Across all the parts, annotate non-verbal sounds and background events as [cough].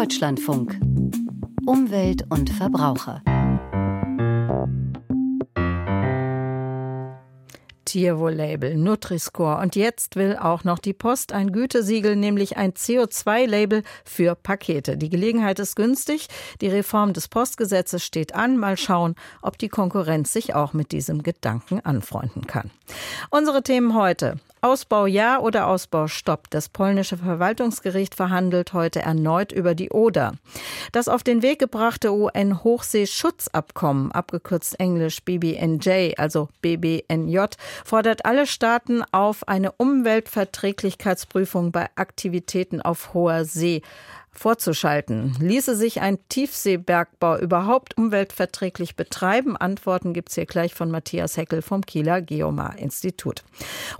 Deutschlandfunk. Umwelt und Verbraucher. Tierwohl-Label, Nutri-Score. Und jetzt will auch noch die Post ein Gütesiegel, nämlich ein CO2-Label für Pakete. Die Gelegenheit ist günstig. Die Reform des Postgesetzes steht an. Mal schauen, ob die Konkurrenz sich auch mit diesem Gedanken anfreunden kann. Unsere Themen heute. Ausbau ja oder Ausbau stopp. Das polnische Verwaltungsgericht verhandelt heute erneut über die Oder. Das auf den Weg gebrachte UN-Hochseeschutzabkommen, abgekürzt englisch BBNJ, also BBNJ, fordert alle Staaten auf, eine Umweltverträglichkeitsprüfung bei Aktivitäten auf hoher See vorzuschalten. Ließe sich ein Tiefseebergbau überhaupt umweltverträglich betreiben? Antworten gibt es hier gleich von Matthias Heckel vom Kieler Geomar-Institut.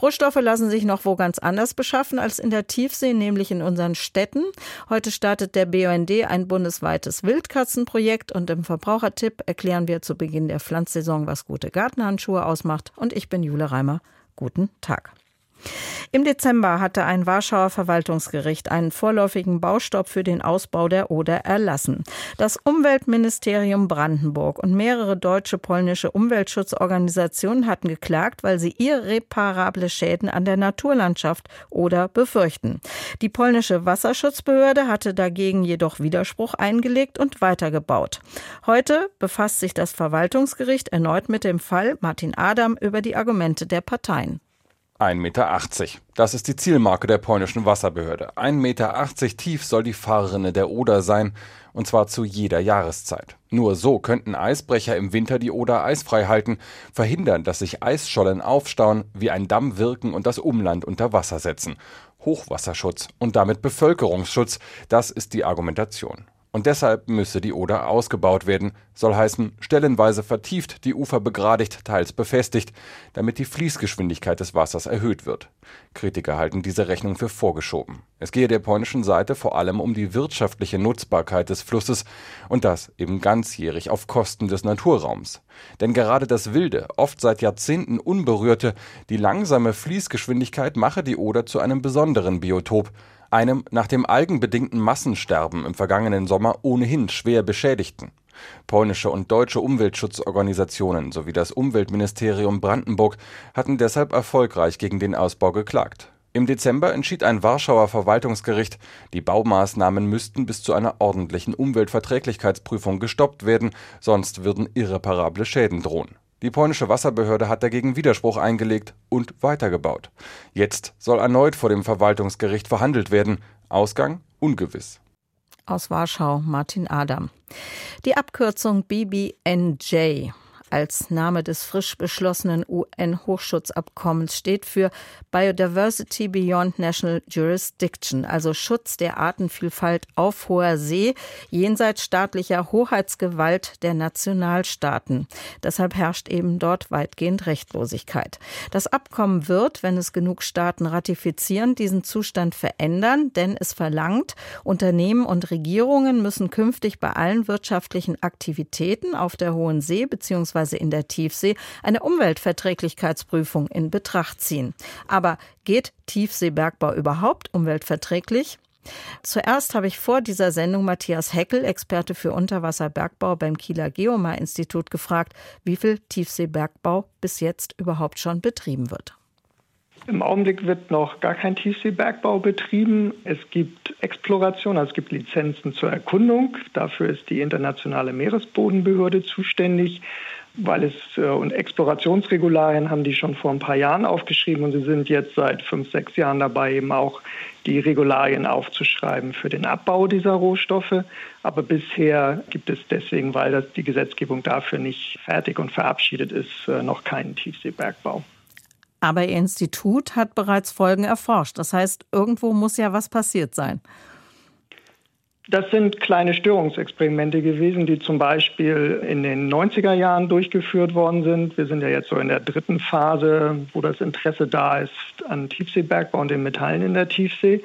Rohstoffe lassen sich noch wo ganz anders beschaffen als in der Tiefsee, nämlich in unseren Städten. Heute startet der BUND ein bundesweites Wildkatzenprojekt und im Verbrauchertipp erklären wir zu Beginn der Pflanzsaison, was gute Gartenhandschuhe ausmacht. Und ich bin Jule Reimer. Guten Tag. Im Dezember hatte ein Warschauer Verwaltungsgericht einen vorläufigen Baustopp für den Ausbau der Oder erlassen. Das Umweltministerium Brandenburg und mehrere deutsche polnische Umweltschutzorganisationen hatten geklagt, weil sie irreparable Schäden an der Naturlandschaft oder befürchten. Die polnische Wasserschutzbehörde hatte dagegen jedoch Widerspruch eingelegt und weitergebaut. Heute befasst sich das Verwaltungsgericht erneut mit dem Fall Martin Adam über die Argumente der Parteien. 1,80 Meter. Das ist die Zielmarke der polnischen Wasserbehörde. 1,80 Meter tief soll die Fahrrinne der Oder sein, und zwar zu jeder Jahreszeit. Nur so könnten Eisbrecher im Winter die Oder eisfrei halten, verhindern, dass sich Eisschollen aufstauen, wie ein Damm wirken und das Umland unter Wasser setzen. Hochwasserschutz und damit Bevölkerungsschutz, das ist die Argumentation. Und deshalb müsse die Oder ausgebaut werden, soll heißen, stellenweise vertieft, die Ufer begradigt, teils befestigt, damit die Fließgeschwindigkeit des Wassers erhöht wird. Kritiker halten diese Rechnung für vorgeschoben. Es gehe der polnischen Seite vor allem um die wirtschaftliche Nutzbarkeit des Flusses und das eben ganzjährig auf Kosten des Naturraums. Denn gerade das wilde, oft seit Jahrzehnten unberührte, die langsame Fließgeschwindigkeit mache die Oder zu einem besonderen Biotop, einem nach dem algenbedingten Massensterben im vergangenen Sommer ohnehin schwer beschädigten. Polnische und deutsche Umweltschutzorganisationen sowie das Umweltministerium Brandenburg hatten deshalb erfolgreich gegen den Ausbau geklagt. Im Dezember entschied ein Warschauer Verwaltungsgericht, die Baumaßnahmen müssten bis zu einer ordentlichen Umweltverträglichkeitsprüfung gestoppt werden, sonst würden irreparable Schäden drohen. Die polnische Wasserbehörde hat dagegen Widerspruch eingelegt und weitergebaut. Jetzt soll erneut vor dem Verwaltungsgericht verhandelt werden. Ausgang ungewiss. Aus Warschau Martin Adam. Die Abkürzung BBNJ als Name des frisch beschlossenen UN-Hochschutzabkommens steht für Biodiversity Beyond National Jurisdiction, also Schutz der Artenvielfalt auf hoher See, jenseits staatlicher Hoheitsgewalt der Nationalstaaten. Deshalb herrscht eben dort weitgehend Rechtlosigkeit. Das Abkommen wird, wenn es genug Staaten ratifizieren, diesen Zustand verändern, denn es verlangt, Unternehmen und Regierungen müssen künftig bei allen wirtschaftlichen Aktivitäten auf der Hohen See bzw beziehungsweise in der Tiefsee eine Umweltverträglichkeitsprüfung in Betracht ziehen. Aber geht Tiefseebergbau überhaupt umweltverträglich? Zuerst habe ich vor dieser Sendung Matthias Heckel, Experte für Unterwasserbergbau beim Kieler Geomar-Institut, gefragt, wie viel Tiefseebergbau bis jetzt überhaupt schon betrieben wird. Im Augenblick wird noch gar kein Tiefseebergbau betrieben. Es gibt Exploration, also es gibt Lizenzen zur Erkundung. Dafür ist die Internationale Meeresbodenbehörde zuständig weil es äh, und Explorationsregularien haben die schon vor ein paar Jahren aufgeschrieben und sie sind jetzt seit fünf, sechs Jahren dabei, eben auch die Regularien aufzuschreiben für den Abbau dieser Rohstoffe. Aber bisher gibt es deswegen, weil das, die Gesetzgebung dafür nicht fertig und verabschiedet ist, äh, noch keinen Tiefseebergbau. Aber Ihr Institut hat bereits Folgen erforscht. Das heißt, irgendwo muss ja was passiert sein. Das sind kleine Störungsexperimente gewesen, die zum Beispiel in den 90er Jahren durchgeführt worden sind. Wir sind ja jetzt so in der dritten Phase, wo das Interesse da ist an Tiefseebergbau und den Metallen in der Tiefsee.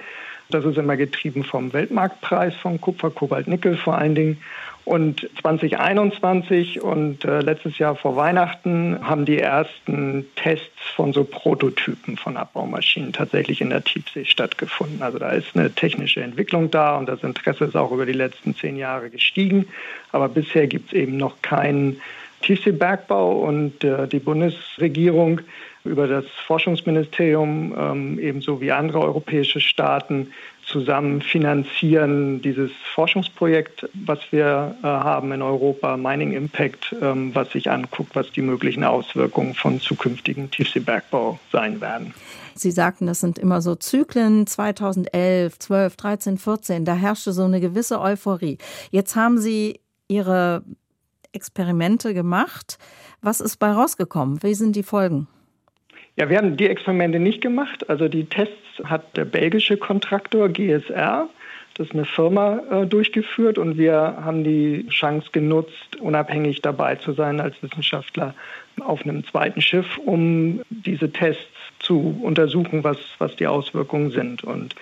Das ist immer getrieben vom Weltmarktpreis von Kupfer, Kobalt, Nickel vor allen Dingen. Und 2021 und äh, letztes Jahr vor Weihnachten haben die ersten Tests von so Prototypen von Abbaumaschinen tatsächlich in der Tiefsee stattgefunden. Also da ist eine technische Entwicklung da und das Interesse ist auch über die letzten zehn Jahre gestiegen. Aber bisher gibt es eben noch keinen Tiefseebergbau und äh, die Bundesregierung über das Forschungsministerium ähm, ebenso wie andere europäische Staaten zusammen finanzieren dieses Forschungsprojekt, was wir äh, haben in Europa, Mining Impact, ähm, was sich anguckt, was die möglichen Auswirkungen von zukünftigen Tiefseebergbau sein werden. Sie sagten, das sind immer so Zyklen 2011, 12, 13, 14. Da herrschte so eine gewisse Euphorie. Jetzt haben Sie Ihre Experimente gemacht. Was ist bei rausgekommen? Wie sind die Folgen? Ja, wir haben die Experimente nicht gemacht. Also die Tests hat der belgische Kontraktor GSR, das ist eine Firma, äh, durchgeführt und wir haben die Chance genutzt, unabhängig dabei zu sein als Wissenschaftler auf einem zweiten Schiff, um diese Tests zu untersuchen, was, was die Auswirkungen sind. Und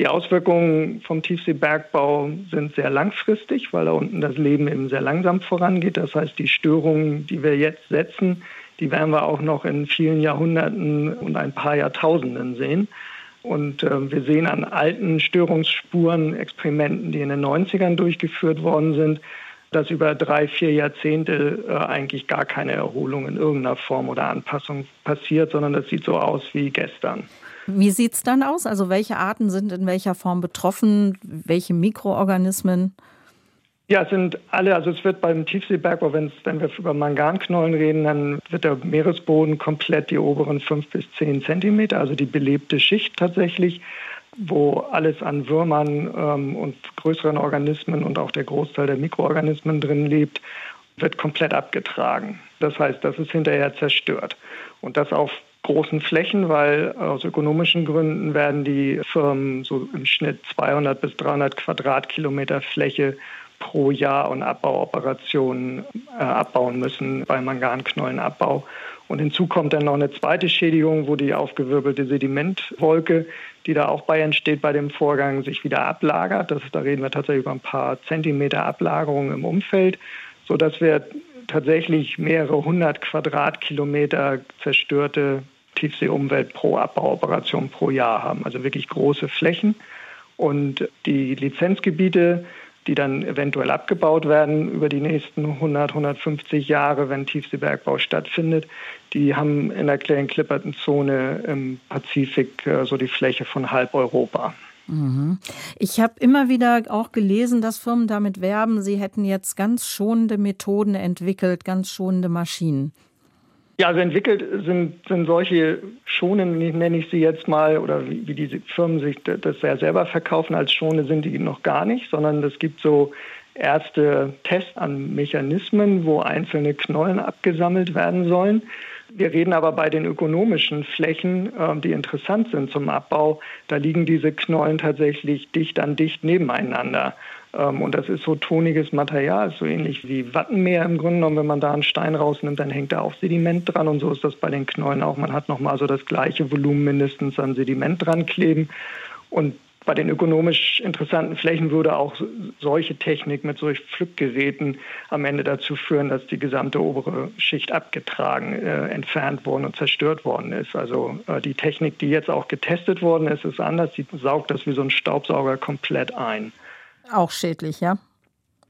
die Auswirkungen vom Tiefseebergbau sind sehr langfristig, weil da unten das Leben eben sehr langsam vorangeht. Das heißt, die Störungen, die wir jetzt setzen, die werden wir auch noch in vielen Jahrhunderten und ein paar Jahrtausenden sehen. Und äh, wir sehen an alten Störungsspuren, Experimenten, die in den 90ern durchgeführt worden sind, dass über drei, vier Jahrzehnte äh, eigentlich gar keine Erholung in irgendeiner Form oder Anpassung passiert, sondern das sieht so aus wie gestern. Wie sieht es dann aus? Also welche Arten sind in welcher Form betroffen? Welche Mikroorganismen? Ja, es sind alle, also es wird beim Tiefseebergbau, wenn wir über Manganknollen reden, dann wird der Meeresboden komplett die oberen fünf bis zehn Zentimeter, also die belebte Schicht tatsächlich, wo alles an Würmern ähm, und größeren Organismen und auch der Großteil der Mikroorganismen drin lebt, wird komplett abgetragen. Das heißt, das ist hinterher zerstört. Und das auf großen Flächen, weil aus ökonomischen Gründen werden die Firmen so im Schnitt 200 bis 300 Quadratkilometer Fläche pro Jahr und Abbauoperationen äh, abbauen müssen beim Manganknollenabbau. Und hinzu kommt dann noch eine zweite Schädigung, wo die aufgewirbelte Sedimentwolke, die da auch bei entsteht bei dem Vorgang, sich wieder ablagert. Das, da reden wir tatsächlich über ein paar Zentimeter Ablagerung im Umfeld, sodass wir tatsächlich mehrere hundert Quadratkilometer zerstörte Tiefseeumwelt pro Abbauoperation pro Jahr haben. Also wirklich große Flächen. Und die Lizenzgebiete die dann eventuell abgebaut werden über die nächsten 100, 150 Jahre, wenn Tiefseebergbau stattfindet. Die haben in der Clarion-Clipperton-Zone im Pazifik äh, so die Fläche von halb Europa. Mhm. Ich habe immer wieder auch gelesen, dass Firmen damit werben, sie hätten jetzt ganz schonende Methoden entwickelt, ganz schonende Maschinen. Ja, also entwickelt sind, sind solche Schonen, nenne ich sie jetzt mal, oder wie, wie diese Firmen sich das ja selber verkaufen als Schone, sind die noch gar nicht, sondern es gibt so erste Tests an Mechanismen, wo einzelne Knollen abgesammelt werden sollen. Wir reden aber bei den ökonomischen Flächen, ähm, die interessant sind zum Abbau, da liegen diese Knollen tatsächlich dicht an dicht nebeneinander. Ähm, und das ist so toniges Material, so ähnlich wie Wattenmeer im Grunde genommen. Wenn man da einen Stein rausnimmt, dann hängt da auch Sediment dran. Und so ist das bei den Knollen auch. Man hat nochmal so das gleiche Volumen mindestens an Sediment dran kleben. Und bei den ökonomisch interessanten Flächen würde auch solche Technik mit solchen Pflückgeräten am Ende dazu führen, dass die gesamte obere Schicht abgetragen, äh, entfernt worden und zerstört worden ist. Also äh, die Technik, die jetzt auch getestet worden ist, ist anders. Sie saugt das wie so ein Staubsauger komplett ein. Auch schädlich, ja?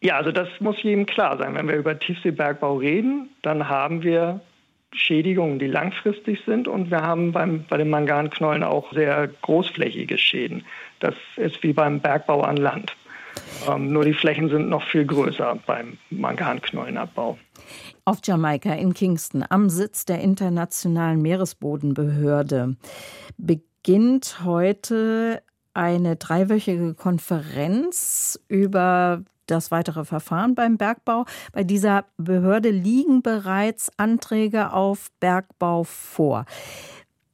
Ja, also das muss jedem klar sein. Wenn wir über Tiefseebergbau reden, dann haben wir Schädigungen, die langfristig sind und wir haben beim, bei den Manganknollen auch sehr großflächige Schäden. Das ist wie beim Bergbau an Land. Ähm, nur die Flächen sind noch viel größer beim Manganknollenabbau. Auf Jamaika in Kingston, am Sitz der Internationalen Meeresbodenbehörde, beginnt heute eine dreiwöchige Konferenz über das weitere Verfahren beim Bergbau. Bei dieser Behörde liegen bereits Anträge auf Bergbau vor.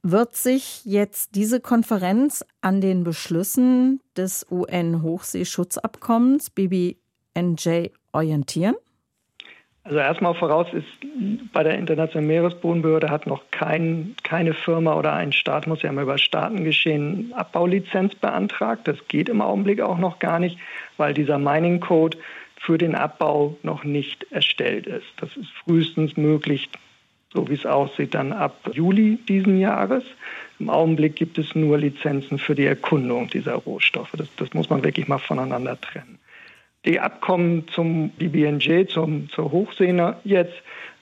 Wird sich jetzt diese Konferenz an den Beschlüssen des UN-Hochseeschutzabkommens BBNJ orientieren? Also erstmal voraus ist, bei der Internationalen Meeresbodenbehörde hat noch kein, keine Firma oder ein Staat, muss ja immer über Staatengeschehen, Abbaulizenz beantragt. Das geht im Augenblick auch noch gar nicht, weil dieser Mining Code für den Abbau noch nicht erstellt ist. Das ist frühestens möglich, so wie es aussieht, dann ab Juli diesen Jahres. Im Augenblick gibt es nur Lizenzen für die Erkundung dieser Rohstoffe. Das, das muss man wirklich mal voneinander trennen. Die Abkommen zum BBNJ, zum, zur Hochsee jetzt,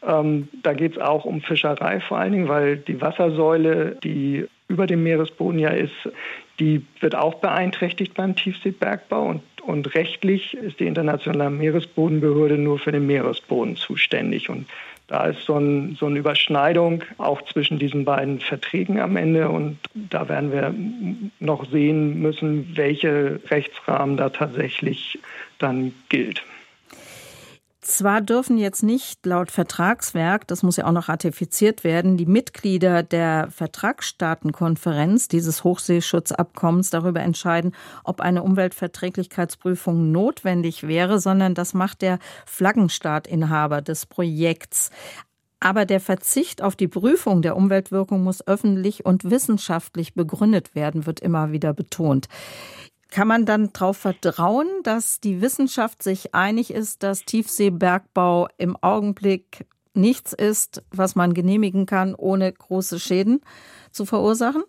ähm, da geht es auch um Fischerei vor allen Dingen, weil die Wassersäule, die über dem Meeresboden ja ist, die wird auch beeinträchtigt beim Tiefseebergbau und, und rechtlich ist die Internationale Meeresbodenbehörde nur für den Meeresboden zuständig. Und da ist so, ein, so, eine Überschneidung auch zwischen diesen beiden Verträgen am Ende und da werden wir noch sehen müssen, welche Rechtsrahmen da tatsächlich dann gilt. Zwar dürfen jetzt nicht laut Vertragswerk, das muss ja auch noch ratifiziert werden, die Mitglieder der Vertragsstaatenkonferenz dieses Hochseeschutzabkommens darüber entscheiden, ob eine Umweltverträglichkeitsprüfung notwendig wäre, sondern das macht der Flaggenstaatinhaber des Projekts. Aber der Verzicht auf die Prüfung der Umweltwirkung muss öffentlich und wissenschaftlich begründet werden, wird immer wieder betont. Kann man dann darauf vertrauen, dass die Wissenschaft sich einig ist, dass Tiefseebergbau im Augenblick nichts ist, was man genehmigen kann, ohne große Schäden zu verursachen?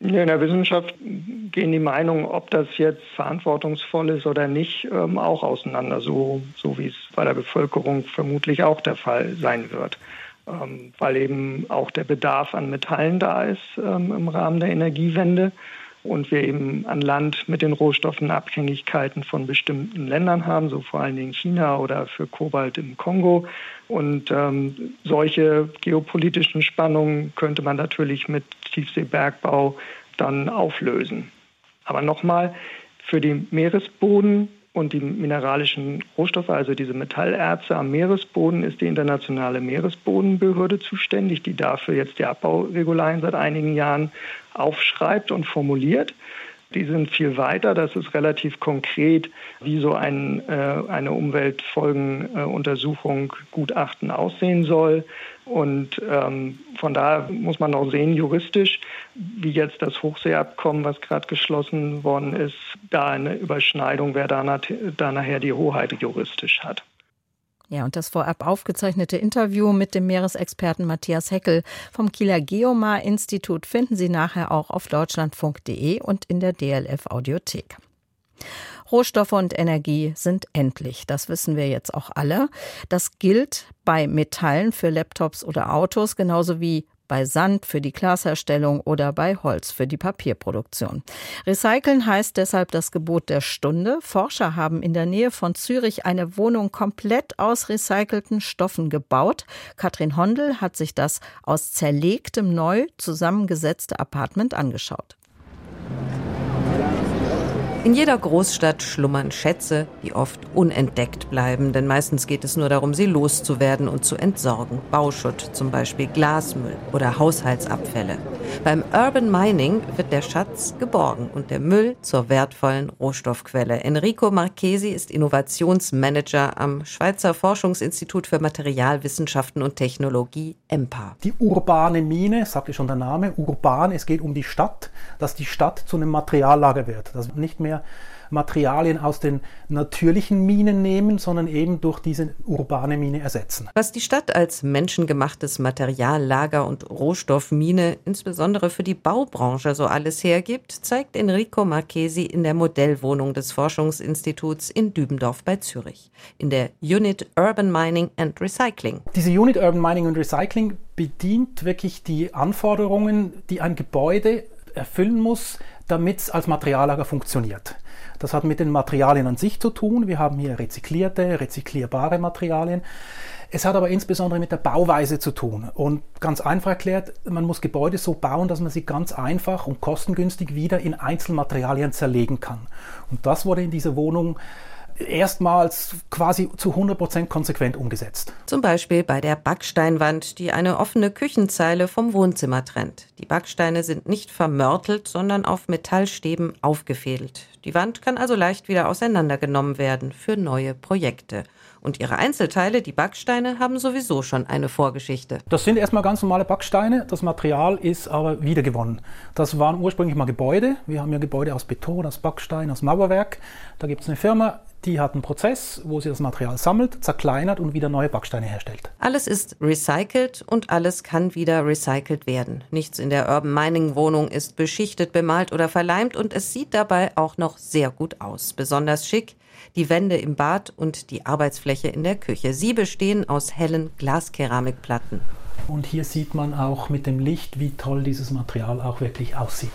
In der Wissenschaft gehen die Meinungen, ob das jetzt verantwortungsvoll ist oder nicht, ähm, auch auseinander, so, so wie es bei der Bevölkerung vermutlich auch der Fall sein wird. Ähm, weil eben auch der Bedarf an Metallen da ist ähm, im Rahmen der Energiewende und wir eben an Land mit den Rohstoffen Abhängigkeiten von bestimmten Ländern haben, so vor allen Dingen China oder für Kobalt im Kongo. Und ähm, solche geopolitischen Spannungen könnte man natürlich mit Tiefseebergbau dann auflösen. Aber nochmal, für den Meeresboden und die mineralischen Rohstoffe, also diese Metallerze am Meeresboden, ist die Internationale Meeresbodenbehörde zuständig, die dafür jetzt die Abbauregularien seit einigen Jahren aufschreibt und formuliert. Die sind viel weiter. Das ist relativ konkret, wie so ein, äh, eine Umweltfolgenuntersuchung, äh, Gutachten aussehen soll. Und ähm, von daher muss man auch sehen, juristisch, wie jetzt das Hochseeabkommen, was gerade geschlossen worden ist, da eine Überschneidung, wer da, da nachher die Hoheit juristisch hat. Ja, und das vorab aufgezeichnete Interview mit dem Meeresexperten Matthias Heckel vom Kieler Geomar-Institut finden Sie nachher auch auf deutschlandfunk.de und in der DLF Audiothek. Rohstoffe und Energie sind endlich. Das wissen wir jetzt auch alle. Das gilt bei Metallen für Laptops oder Autos genauso wie bei Sand für die Glasherstellung oder bei Holz für die Papierproduktion. Recyceln heißt deshalb das Gebot der Stunde. Forscher haben in der Nähe von Zürich eine Wohnung komplett aus recycelten Stoffen gebaut. Katrin Hondel hat sich das aus zerlegtem neu zusammengesetzte Apartment angeschaut. In jeder Großstadt schlummern Schätze, die oft unentdeckt bleiben, denn meistens geht es nur darum, sie loszuwerden und zu entsorgen. Bauschutt, zum Beispiel Glasmüll oder Haushaltsabfälle. Beim Urban Mining wird der Schatz geborgen und der Müll zur wertvollen Rohstoffquelle. Enrico Marchesi ist Innovationsmanager am Schweizer Forschungsinstitut für Materialwissenschaften und Technologie EMPA. Die urbane Mine, sagte schon der Name, urban, es geht um die Stadt, dass die Stadt zu einem Materiallager wird, dass nicht mehr mehr Materialien aus den natürlichen Minen nehmen, sondern eben durch diese urbane Mine ersetzen. Was die Stadt als menschengemachtes Materiallager und Rohstoffmine insbesondere für die Baubranche so alles hergibt, zeigt Enrico Marchesi in der Modellwohnung des Forschungsinstituts in Dübendorf bei Zürich, in der Unit Urban Mining and Recycling. Diese Unit Urban Mining and Recycling bedient wirklich die Anforderungen, die ein Gebäude erfüllen muss, damit es als Materiallager funktioniert. Das hat mit den Materialien an sich zu tun. Wir haben hier rezyklierte, rezyklierbare Materialien. Es hat aber insbesondere mit der Bauweise zu tun. Und ganz einfach erklärt, man muss Gebäude so bauen, dass man sie ganz einfach und kostengünstig wieder in Einzelmaterialien zerlegen kann. Und das wurde in dieser Wohnung erstmals quasi zu 100% konsequent umgesetzt. Zum Beispiel bei der Backsteinwand, die eine offene Küchenzeile vom Wohnzimmer trennt. Die Backsteine sind nicht vermörtelt, sondern auf Metallstäben aufgefädelt. Die Wand kann also leicht wieder auseinandergenommen werden für neue Projekte. Und ihre Einzelteile, die Backsteine, haben sowieso schon eine Vorgeschichte. Das sind erstmal ganz normale Backsteine. Das Material ist aber wiedergewonnen. Das waren ursprünglich mal Gebäude. Wir haben ja Gebäude aus Beton, aus Backstein, aus Mauerwerk. Da gibt es eine Firma, die hat einen Prozess, wo sie das Material sammelt, zerkleinert und wieder neue Backsteine herstellt. Alles ist recycelt und alles kann wieder recycelt werden. Nichts in der Urban Mining Wohnung ist beschichtet, bemalt oder verleimt und es sieht dabei auch noch sehr gut aus. Besonders schick die Wände im Bad und die Arbeitsfläche in der Küche. Sie bestehen aus hellen Glaskeramikplatten. Und hier sieht man auch mit dem Licht, wie toll dieses Material auch wirklich aussieht.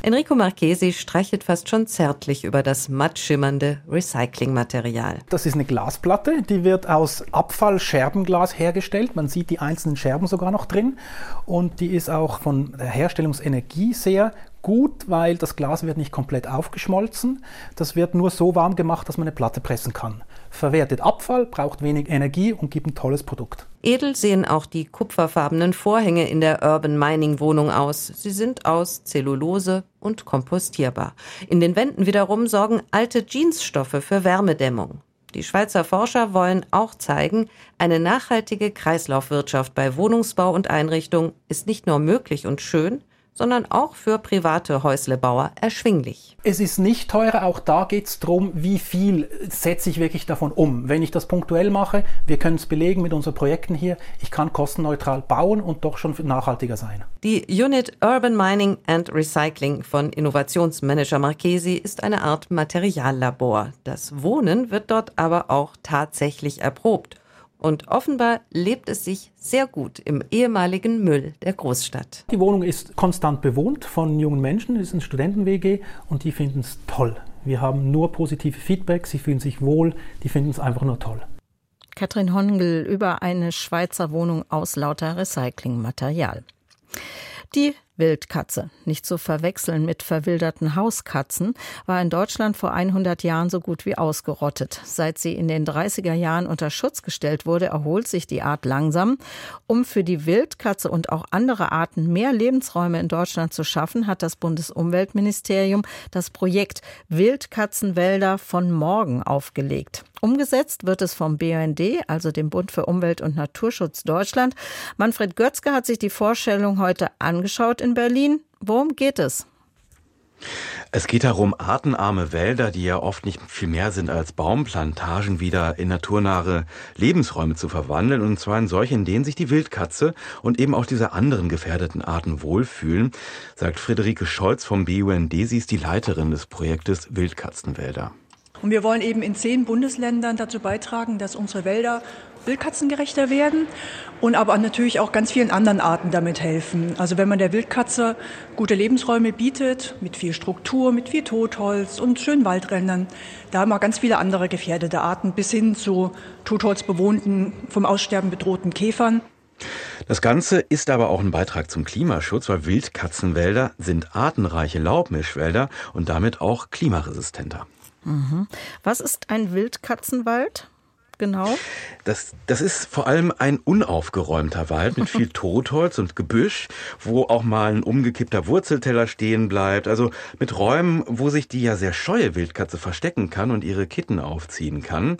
Enrico Marchesi streichelt fast schon zärtlich über das mattschimmernde Recyclingmaterial. Das ist eine Glasplatte, die wird aus Abfallscherbenglas hergestellt. Man sieht die einzelnen Scherben sogar noch drin. Und die ist auch von der Herstellungsenergie sehr gut, weil das Glas wird nicht komplett aufgeschmolzen. Das wird nur so warm gemacht, dass man eine Platte pressen kann verwertet Abfall, braucht wenig Energie und gibt ein tolles Produkt. Edel sehen auch die kupferfarbenen Vorhänge in der Urban Mining Wohnung aus. Sie sind aus Zellulose und kompostierbar. In den Wänden wiederum sorgen alte Jeansstoffe für Wärmedämmung. Die Schweizer Forscher wollen auch zeigen, eine nachhaltige Kreislaufwirtschaft bei Wohnungsbau und Einrichtung ist nicht nur möglich und schön, sondern auch für private Häuslebauer erschwinglich. Es ist nicht teurer, auch da geht es darum, wie viel setze ich wirklich davon um. Wenn ich das punktuell mache, wir können es belegen mit unseren Projekten hier, ich kann kostenneutral bauen und doch schon nachhaltiger sein. Die Unit Urban Mining and Recycling von Innovationsmanager Marchesi ist eine Art Materiallabor. Das Wohnen wird dort aber auch tatsächlich erprobt. Und offenbar lebt es sich sehr gut im ehemaligen Müll der Großstadt. Die Wohnung ist konstant bewohnt von jungen Menschen, es ist ein Studenten-WG und die finden es toll. Wir haben nur positive Feedback, sie fühlen sich wohl, die finden es einfach nur toll. Katrin Hongel über eine Schweizer Wohnung aus lauter Recyclingmaterial. Die Wildkatze, nicht zu verwechseln mit verwilderten Hauskatzen, war in Deutschland vor 100 Jahren so gut wie ausgerottet. Seit sie in den 30er Jahren unter Schutz gestellt wurde, erholt sich die Art langsam. Um für die Wildkatze und auch andere Arten mehr Lebensräume in Deutschland zu schaffen, hat das Bundesumweltministerium das Projekt Wildkatzenwälder von morgen aufgelegt. Umgesetzt wird es vom BUND, also dem Bund für Umwelt und Naturschutz Deutschland. Manfred Götzke hat sich die Vorstellung heute angeschaut in Berlin. Worum geht es? Es geht darum, artenarme Wälder, die ja oft nicht viel mehr sind als Baumplantagen, wieder in naturnahe Lebensräume zu verwandeln. Und zwar in solche, in denen sich die Wildkatze und eben auch diese anderen gefährdeten Arten wohlfühlen, sagt Friederike Scholz vom BUND. Sie ist die Leiterin des Projektes Wildkatzenwälder. Und wir wollen eben in zehn Bundesländern dazu beitragen, dass unsere Wälder wildkatzengerechter werden und aber natürlich auch ganz vielen anderen Arten damit helfen. Also wenn man der Wildkatze gute Lebensräume bietet, mit viel Struktur, mit viel Totholz und schönen Waldrändern, da haben wir ganz viele andere gefährdete Arten bis hin zu totholzbewohnten, vom Aussterben bedrohten Käfern. Das Ganze ist aber auch ein Beitrag zum Klimaschutz, weil Wildkatzenwälder sind artenreiche Laubmischwälder und damit auch klimaresistenter. Mhm. Was ist ein Wildkatzenwald? Genau? Das, das ist vor allem ein unaufgeräumter Wald mit viel [laughs] Totholz und Gebüsch, wo auch mal ein umgekippter Wurzelteller stehen bleibt. Also mit Räumen, wo sich die ja sehr scheue Wildkatze verstecken kann und ihre Kitten aufziehen kann.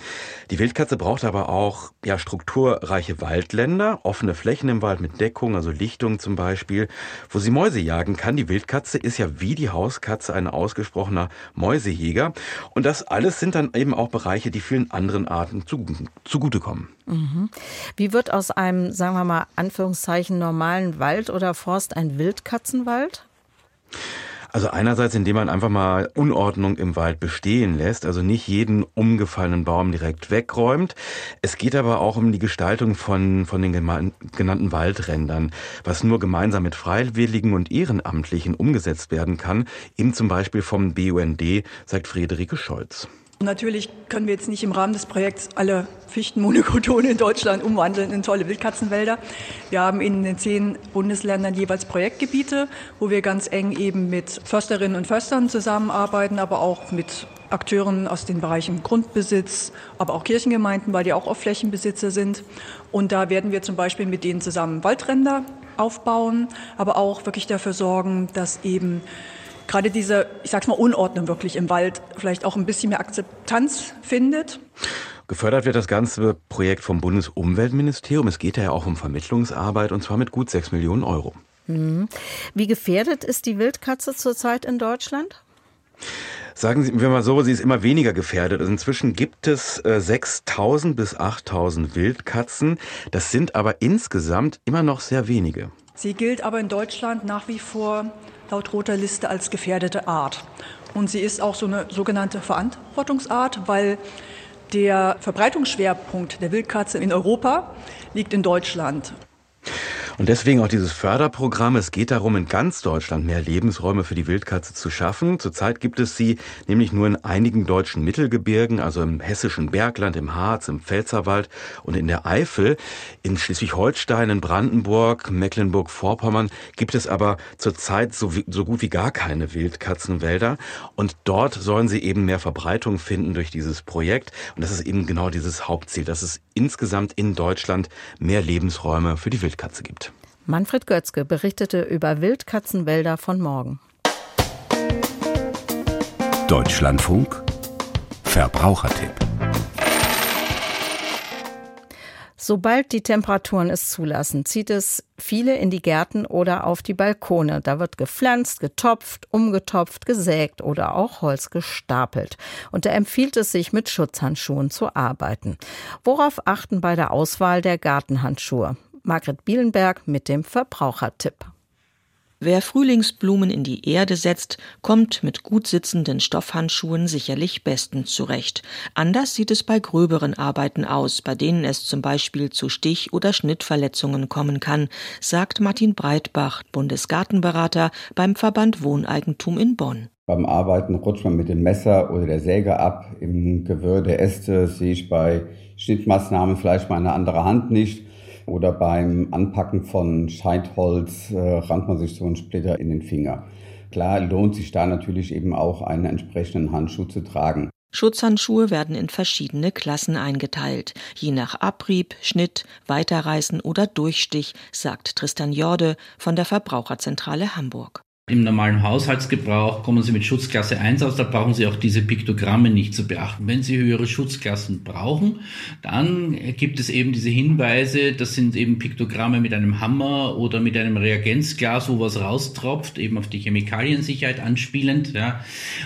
Die Wildkatze braucht aber auch ja, strukturreiche Waldländer, offene Flächen im Wald mit Deckung, also Lichtung zum Beispiel, wo sie Mäuse jagen kann. Die Wildkatze ist ja wie die Hauskatze ein ausgesprochener Mäusejäger. Und das alles sind dann eben auch Bereiche, die vielen anderen Arten zu zugutekommen. Mhm. Wie wird aus einem, sagen wir mal, Anführungszeichen normalen Wald oder Forst ein Wildkatzenwald? Also einerseits, indem man einfach mal Unordnung im Wald bestehen lässt, also nicht jeden umgefallenen Baum direkt wegräumt. Es geht aber auch um die Gestaltung von, von den genannten Waldrändern, was nur gemeinsam mit Freiwilligen und Ehrenamtlichen umgesetzt werden kann, eben zum Beispiel vom BUND, sagt Friederike Scholz. Natürlich können wir jetzt nicht im Rahmen des Projekts alle Fichtenmonokotone in Deutschland umwandeln in tolle Wildkatzenwälder. Wir haben in den zehn Bundesländern jeweils Projektgebiete, wo wir ganz eng eben mit Försterinnen und Förstern zusammenarbeiten, aber auch mit Akteuren aus den Bereichen Grundbesitz, aber auch Kirchengemeinden, weil die auch oft Flächenbesitzer sind. Und da werden wir zum Beispiel mit denen zusammen Waldränder aufbauen, aber auch wirklich dafür sorgen, dass eben gerade diese, ich sag's mal, Unordnung wirklich im Wald vielleicht auch ein bisschen mehr Akzeptanz findet. Gefördert wird das ganze Projekt vom Bundesumweltministerium. Es geht ja auch um Vermittlungsarbeit und zwar mit gut 6 Millionen Euro. Mhm. Wie gefährdet ist die Wildkatze zurzeit in Deutschland? Sagen Sie mir mal so, sie ist immer weniger gefährdet. Also inzwischen gibt es äh, 6.000 bis 8.000 Wildkatzen. Das sind aber insgesamt immer noch sehr wenige. Sie gilt aber in Deutschland nach wie vor laut roter Liste als gefährdete Art. Und sie ist auch so eine sogenannte Verantwortungsart, weil der Verbreitungsschwerpunkt der Wildkatze in Europa liegt in Deutschland. Und deswegen auch dieses Förderprogramm. Es geht darum, in ganz Deutschland mehr Lebensräume für die Wildkatze zu schaffen. Zurzeit gibt es sie nämlich nur in einigen deutschen Mittelgebirgen, also im hessischen Bergland, im Harz, im Pfälzerwald und in der Eifel. In Schleswig-Holstein, in Brandenburg, Mecklenburg-Vorpommern gibt es aber zurzeit so, so gut wie gar keine Wildkatzenwälder. Und dort sollen sie eben mehr Verbreitung finden durch dieses Projekt. Und das ist eben genau dieses Hauptziel, dass es insgesamt in Deutschland mehr Lebensräume für die Wildkatze gibt. Manfred Götzke berichtete über Wildkatzenwälder von morgen. Deutschlandfunk Verbrauchertipp Sobald die Temperaturen es zulassen, zieht es viele in die Gärten oder auf die Balkone. Da wird gepflanzt, getopft, umgetopft, gesägt oder auch Holz gestapelt. Und da empfiehlt es sich, mit Schutzhandschuhen zu arbeiten. Worauf achten bei der Auswahl der Gartenhandschuhe? Margret Bielenberg mit dem Verbrauchertipp. Wer Frühlingsblumen in die Erde setzt, kommt mit gut sitzenden Stoffhandschuhen sicherlich bestens zurecht. Anders sieht es bei gröberen Arbeiten aus, bei denen es zum Beispiel zu Stich- oder Schnittverletzungen kommen kann, sagt Martin Breitbach, Bundesgartenberater beim Verband Wohneigentum in Bonn. Beim Arbeiten rutscht man mit dem Messer oder der Säge ab. Im Gewirr der Äste sehe ich bei Schnittmaßnahmen vielleicht meine andere Hand nicht oder beim Anpacken von Scheitholz äh, rannt man sich so einen Splitter in den Finger. Klar lohnt sich da natürlich eben auch einen entsprechenden Handschuh zu tragen. Schutzhandschuhe werden in verschiedene Klassen eingeteilt, je nach Abrieb, Schnitt, Weiterreißen oder Durchstich, sagt Tristan Jorde von der Verbraucherzentrale Hamburg. Im normalen Haushaltsgebrauch kommen Sie mit Schutzklasse 1 aus, da brauchen Sie auch diese Piktogramme nicht zu beachten. Wenn Sie höhere Schutzklassen brauchen, dann gibt es eben diese Hinweise, das sind eben Piktogramme mit einem Hammer oder mit einem Reagenzglas, wo was raustropft, eben auf die Chemikaliensicherheit anspielend, ja.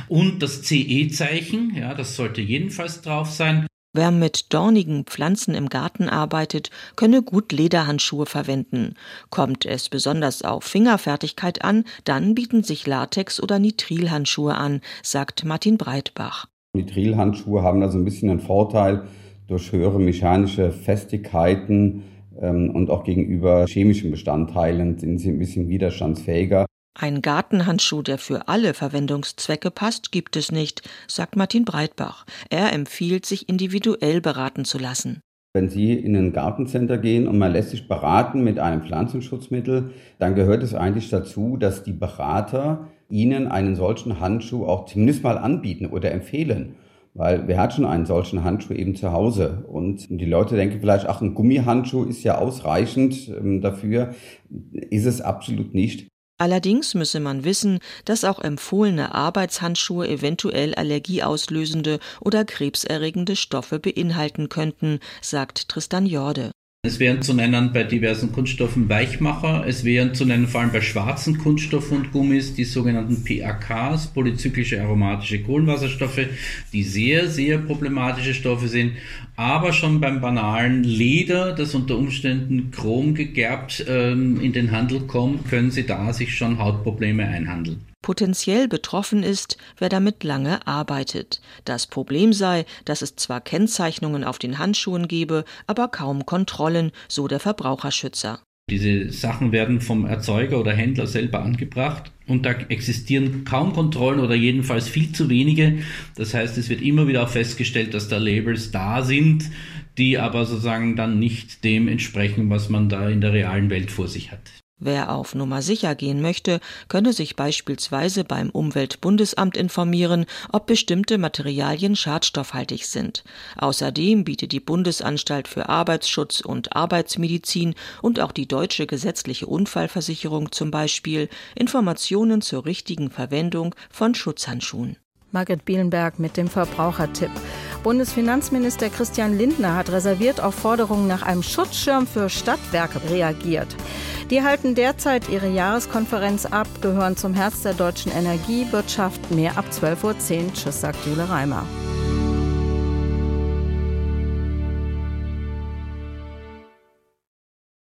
Und das CE-Zeichen, ja, das sollte jedenfalls drauf sein. Wer mit dornigen Pflanzen im Garten arbeitet, könne gut Lederhandschuhe verwenden. Kommt es besonders auf Fingerfertigkeit an, dann bieten sich Latex- oder Nitrilhandschuhe an, sagt Martin Breitbach. Nitrilhandschuhe haben also ein bisschen einen Vorteil durch höhere mechanische Festigkeiten ähm, und auch gegenüber chemischen Bestandteilen sind sie ein bisschen widerstandsfähiger. Ein Gartenhandschuh, der für alle Verwendungszwecke passt, gibt es nicht, sagt Martin Breitbach. Er empfiehlt, sich individuell beraten zu lassen. Wenn Sie in ein Gartencenter gehen und man lässt sich beraten mit einem Pflanzenschutzmittel, dann gehört es eigentlich dazu, dass die Berater Ihnen einen solchen Handschuh auch zumindest mal anbieten oder empfehlen. Weil wer hat schon einen solchen Handschuh eben zu Hause? Und die Leute denken vielleicht, ach, ein Gummihandschuh ist ja ausreichend ähm, dafür. Ist es absolut nicht. Allerdings müsse man wissen, dass auch empfohlene Arbeitshandschuhe eventuell allergieauslösende oder krebserregende Stoffe beinhalten könnten, sagt Tristan Jorde. Es wären zu nennen bei diversen Kunststoffen Weichmacher, es wären zu nennen vor allem bei schwarzen Kunststoffen und Gummis die sogenannten PAKs, polyzyklische aromatische Kohlenwasserstoffe, die sehr, sehr problematische Stoffe sind, aber schon beim banalen Leder, das unter Umständen chrom gegerbt ähm, in den Handel kommt, können Sie da sich schon Hautprobleme einhandeln. Potenziell betroffen ist, wer damit lange arbeitet. Das Problem sei, dass es zwar Kennzeichnungen auf den Handschuhen gebe, aber kaum Kontrollen, so der Verbraucherschützer. Diese Sachen werden vom Erzeuger oder Händler selber angebracht und da existieren kaum Kontrollen oder jedenfalls viel zu wenige. Das heißt, es wird immer wieder auch festgestellt, dass da Labels da sind, die aber sozusagen dann nicht dem entsprechen, was man da in der realen Welt vor sich hat. Wer auf Nummer sicher gehen möchte, könne sich beispielsweise beim Umweltbundesamt informieren, ob bestimmte Materialien schadstoffhaltig sind. Außerdem bietet die Bundesanstalt für Arbeitsschutz und Arbeitsmedizin und auch die deutsche gesetzliche Unfallversicherung zum Beispiel Informationen zur richtigen Verwendung von Schutzhandschuhen. Margret Bielenberg mit dem Verbrauchertipp. Bundesfinanzminister Christian Lindner hat reserviert auf Forderungen nach einem Schutzschirm für Stadtwerke reagiert. Die halten derzeit ihre Jahreskonferenz ab, gehören zum Herz der deutschen Energiewirtschaft. Mehr ab 12.10 Uhr. Tschüss, sagt Jule Reimer.